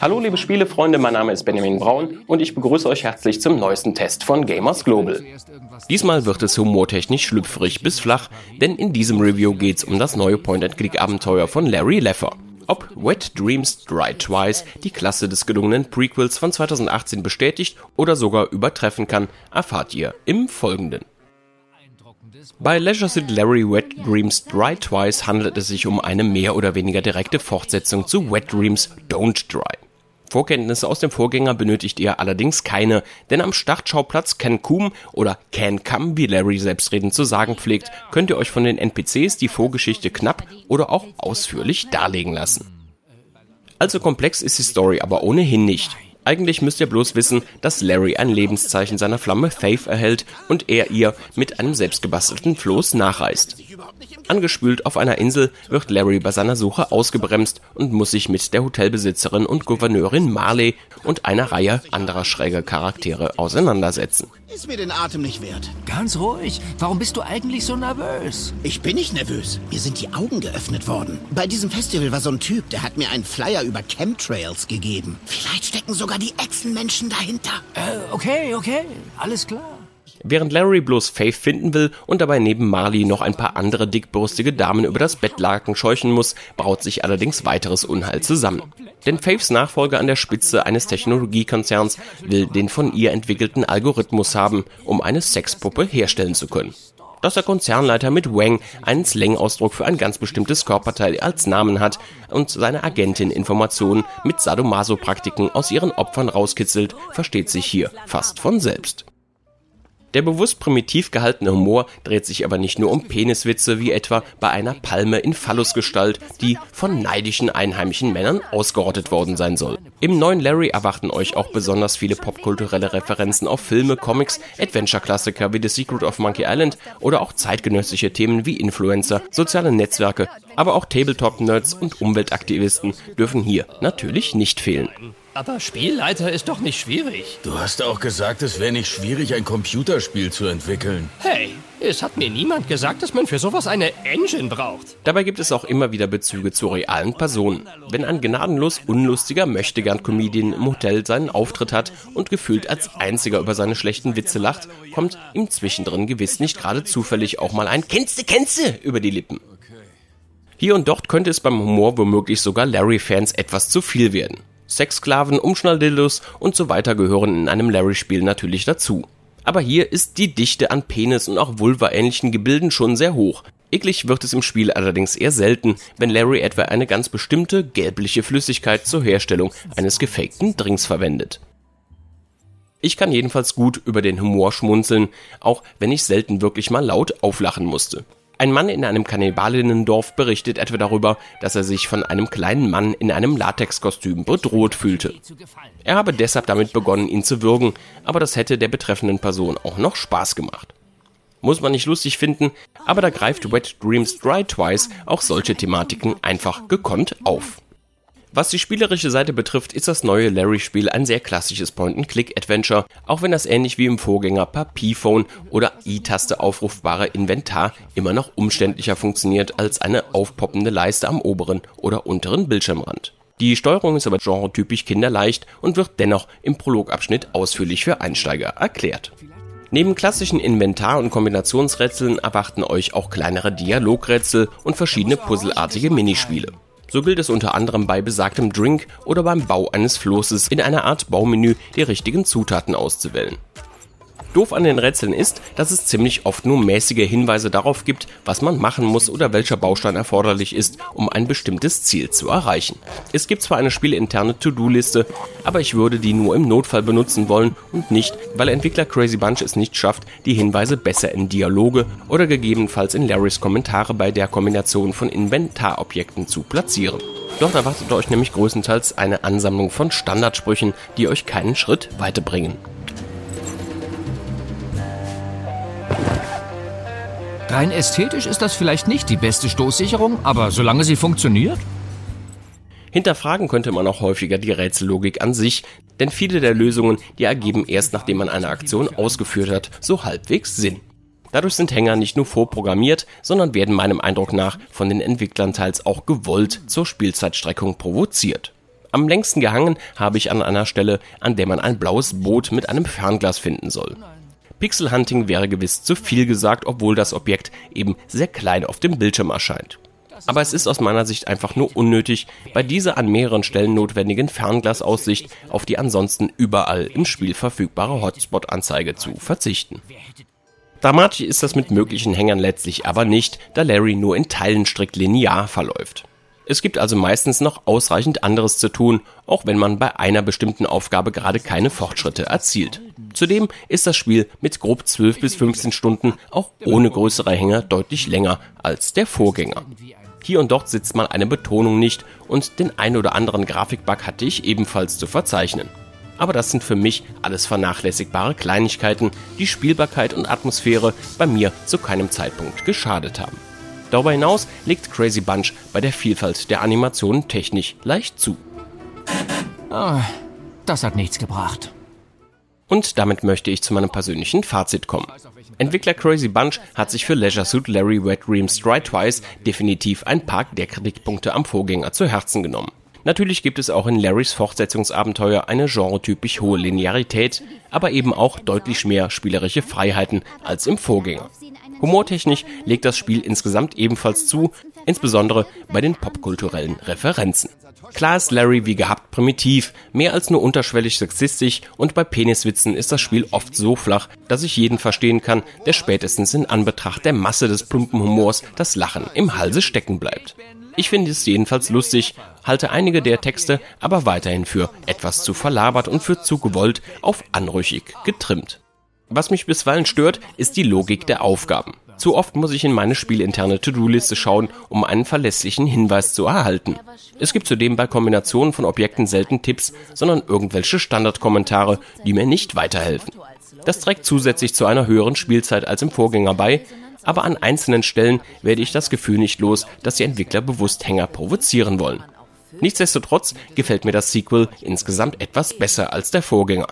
Hallo liebe Spielefreunde, mein Name ist Benjamin Braun und ich begrüße euch herzlich zum neuesten Test von Gamers Global. Diesmal wird es humortechnisch schlüpfrig bis flach, denn in diesem Review geht's um das neue Point-and-Click-Abenteuer von Larry Leffer. Ob Wet Dreams Dry Twice die Klasse des gelungenen Prequels von 2018 bestätigt oder sogar übertreffen kann, erfahrt ihr im Folgenden. Bei Leisure Suit Larry Wet Dreams Dry Twice handelt es sich um eine mehr oder weniger direkte Fortsetzung zu Wet Dreams Don't Dry. Vorkenntnisse aus dem Vorgänger benötigt ihr allerdings keine, denn am Startschauplatz Cancun oder Cancam, wie Larry selbstredend zu sagen pflegt, könnt ihr euch von den NPCs die Vorgeschichte knapp oder auch ausführlich darlegen lassen. Also komplex ist die Story aber ohnehin nicht. Eigentlich müsst ihr bloß wissen, dass Larry ein Lebenszeichen seiner Flamme Faith erhält und er ihr mit einem selbstgebastelten Floß nachreist. Angespült auf einer Insel wird Larry bei seiner Suche ausgebremst und muss sich mit der Hotelbesitzerin und Gouverneurin Marley und einer Reihe anderer schräger Charaktere auseinandersetzen. Ist mir den Atem nicht wert. Ganz ruhig. Warum bist du eigentlich so nervös? Ich bin nicht nervös. Mir sind die Augen geöffnet worden. Bei diesem Festival war so ein Typ, der hat mir einen Flyer über Chemtrails gegeben. Vielleicht stecken sogar die Echsenmenschen dahinter. Äh, okay, okay. Alles klar. Während Larry bloß Faith finden will und dabei neben Marley noch ein paar andere dickbrüstige Damen über das Bettlaken scheuchen muss, braut sich allerdings weiteres Unheil zusammen. Denn Faiths Nachfolger an der Spitze eines Technologiekonzerns will den von ihr entwickelten Algorithmus haben, um eine Sexpuppe herstellen zu können. Dass der Konzernleiter mit Wang einen Slang-Ausdruck für ein ganz bestimmtes Körperteil als Namen hat und seine Agentin Informationen mit Sadomaso-Praktiken aus ihren Opfern rauskitzelt, versteht sich hier fast von selbst. Der bewusst primitiv gehaltene Humor dreht sich aber nicht nur um Peniswitze wie etwa bei einer Palme in Phallusgestalt, die von neidischen einheimischen Männern ausgerottet worden sein soll. Im neuen Larry erwarten euch auch besonders viele popkulturelle Referenzen auf Filme, Comics, Adventure-Klassiker wie The Secret of Monkey Island oder auch zeitgenössische Themen wie Influencer, soziale Netzwerke, aber auch Tabletop-Nerds und Umweltaktivisten dürfen hier natürlich nicht fehlen. Aber Spielleiter ist doch nicht schwierig. Du hast auch gesagt, es wäre nicht schwierig, ein Computerspiel zu entwickeln. Hey, es hat mir niemand gesagt, dass man für sowas eine Engine braucht. Dabei gibt es auch immer wieder Bezüge zu realen Personen. Wenn ein gnadenlos unlustiger Möchtegern-Comedian im Hotel seinen Auftritt hat und gefühlt als einziger über seine schlechten Witze lacht, kommt ihm zwischendrin gewiss nicht gerade zufällig auch mal ein Kennste, Kennste über die Lippen. Hier und dort könnte es beim Humor womöglich sogar Larry-Fans etwas zu viel werden. Sexsklaven, Umschnalldildos und so weiter gehören in einem Larry-Spiel natürlich dazu. Aber hier ist die Dichte an Penis und auch Vulva-ähnlichen Gebilden schon sehr hoch. Eklig wird es im Spiel allerdings eher selten, wenn Larry etwa eine ganz bestimmte gelbliche Flüssigkeit zur Herstellung eines gefakten Drinks verwendet. Ich kann jedenfalls gut über den Humor schmunzeln, auch wenn ich selten wirklich mal laut auflachen musste. Ein Mann in einem Kannibalinnendorf berichtet etwa darüber, dass er sich von einem kleinen Mann in einem Latexkostüm bedroht fühlte. Er habe deshalb damit begonnen, ihn zu würgen, aber das hätte der betreffenden Person auch noch Spaß gemacht. Muss man nicht lustig finden, aber da greift Wet Dreams Dry Twice auch solche Thematiken einfach gekonnt auf. Was die spielerische Seite betrifft, ist das neue Larry-Spiel ein sehr klassisches Point-and-Click-Adventure, auch wenn das ähnlich wie im Vorgänger per P-Phone oder I-Taste aufrufbare Inventar immer noch umständlicher funktioniert als eine aufpoppende Leiste am oberen oder unteren Bildschirmrand. Die Steuerung ist aber genretypisch kinderleicht und wird dennoch im Prologabschnitt ausführlich für Einsteiger erklärt. Neben klassischen Inventar- und Kombinationsrätseln erwarten euch auch kleinere Dialogrätsel und verschiedene puzzelartige Minispiele. So gilt es unter anderem bei besagtem Drink oder beim Bau eines Flosses in einer Art Baumenü die richtigen Zutaten auszuwählen. Doof an den Rätseln ist, dass es ziemlich oft nur mäßige Hinweise darauf gibt, was man machen muss oder welcher Baustein erforderlich ist, um ein bestimmtes Ziel zu erreichen. Es gibt zwar eine spielinterne To-Do-Liste, aber ich würde die nur im Notfall benutzen wollen und nicht, weil Entwickler Crazy Bunch es nicht schafft, die Hinweise besser in Dialoge oder gegebenenfalls in Larrys Kommentare bei der Kombination von Inventarobjekten zu platzieren. Dort erwartet euch nämlich größtenteils eine Ansammlung von Standardsprüchen, die euch keinen Schritt weiterbringen. Rein ästhetisch ist das vielleicht nicht die beste Stoßsicherung, aber solange sie funktioniert? Hinterfragen könnte man auch häufiger die Rätsellogik an sich, denn viele der Lösungen, die ergeben erst nachdem man eine Aktion ausgeführt hat, so halbwegs Sinn. Dadurch sind Hänger nicht nur vorprogrammiert, sondern werden meinem Eindruck nach von den Entwicklern teils auch gewollt zur Spielzeitstreckung provoziert. Am längsten gehangen habe ich an einer Stelle, an der man ein blaues Boot mit einem Fernglas finden soll. Pixel Hunting wäre gewiss zu viel gesagt, obwohl das Objekt eben sehr klein auf dem Bildschirm erscheint. Aber es ist aus meiner Sicht einfach nur unnötig, bei dieser an mehreren Stellen notwendigen Fernglasaussicht auf die ansonsten überall im Spiel verfügbare Hotspot-Anzeige zu verzichten. Dramatisch ist das mit möglichen Hängern letztlich aber nicht, da Larry nur in Teilen strikt linear verläuft. Es gibt also meistens noch ausreichend anderes zu tun, auch wenn man bei einer bestimmten Aufgabe gerade keine Fortschritte erzielt. Zudem ist das Spiel mit grob 12 bis 15 Stunden auch ohne größere Hänger deutlich länger als der Vorgänger. Hier und dort sitzt mal eine Betonung nicht und den ein oder anderen Grafikbug hatte ich ebenfalls zu verzeichnen. Aber das sind für mich alles vernachlässigbare Kleinigkeiten, die Spielbarkeit und Atmosphäre bei mir zu keinem Zeitpunkt geschadet haben. Darüber hinaus legt Crazy Bunch bei der Vielfalt der Animationen technisch leicht zu. Oh, das hat nichts gebracht. Und damit möchte ich zu meinem persönlichen Fazit kommen. Entwickler Crazy Bunch hat sich für Leisure Suit Larry Wet Dreams Try Twice definitiv ein paar der Kritikpunkte am Vorgänger zu Herzen genommen. Natürlich gibt es auch in Larrys Fortsetzungsabenteuer eine genretypisch hohe Linearität, aber eben auch deutlich mehr spielerische Freiheiten als im Vorgänger. Humortechnisch legt das Spiel insgesamt ebenfalls zu, insbesondere bei den popkulturellen Referenzen. Klar ist Larry wie gehabt primitiv, mehr als nur unterschwellig sexistisch und bei Peniswitzen ist das Spiel oft so flach, dass ich jeden verstehen kann, der spätestens in Anbetracht der Masse des plumpen Humors das Lachen im Halse stecken bleibt. Ich finde es jedenfalls lustig, halte einige der Texte aber weiterhin für etwas zu verlabert und für zu gewollt auf anrüchig getrimmt. Was mich bisweilen stört, ist die Logik der Aufgaben. Zu oft muss ich in meine spielinterne To-Do-Liste schauen, um einen verlässlichen Hinweis zu erhalten. Es gibt zudem bei Kombinationen von Objekten selten Tipps, sondern irgendwelche Standardkommentare, die mir nicht weiterhelfen. Das trägt zusätzlich zu einer höheren Spielzeit als im Vorgänger bei, aber an einzelnen Stellen werde ich das Gefühl nicht los, dass die Entwickler bewusst Hänger provozieren wollen. Nichtsdestotrotz gefällt mir das Sequel insgesamt etwas besser als der Vorgänger.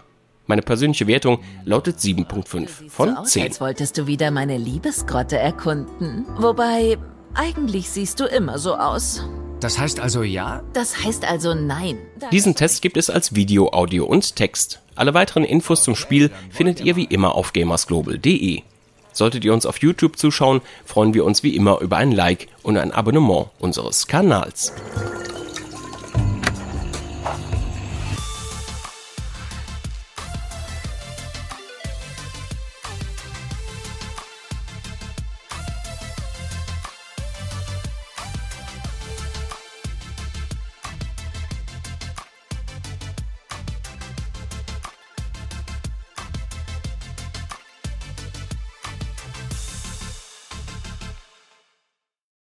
Meine persönliche Wertung lautet 7.5 von 10. Als wolltest du wieder meine Liebesgrotte erkunden. Wobei, eigentlich siehst du immer so aus. Das heißt also ja? Das heißt also nein. Diesen Test gibt es als Video, Audio und Text. Alle weiteren Infos zum Spiel findet ihr wie immer auf gamersglobal.de. Solltet ihr uns auf YouTube zuschauen, freuen wir uns wie immer über ein Like und ein Abonnement unseres Kanals.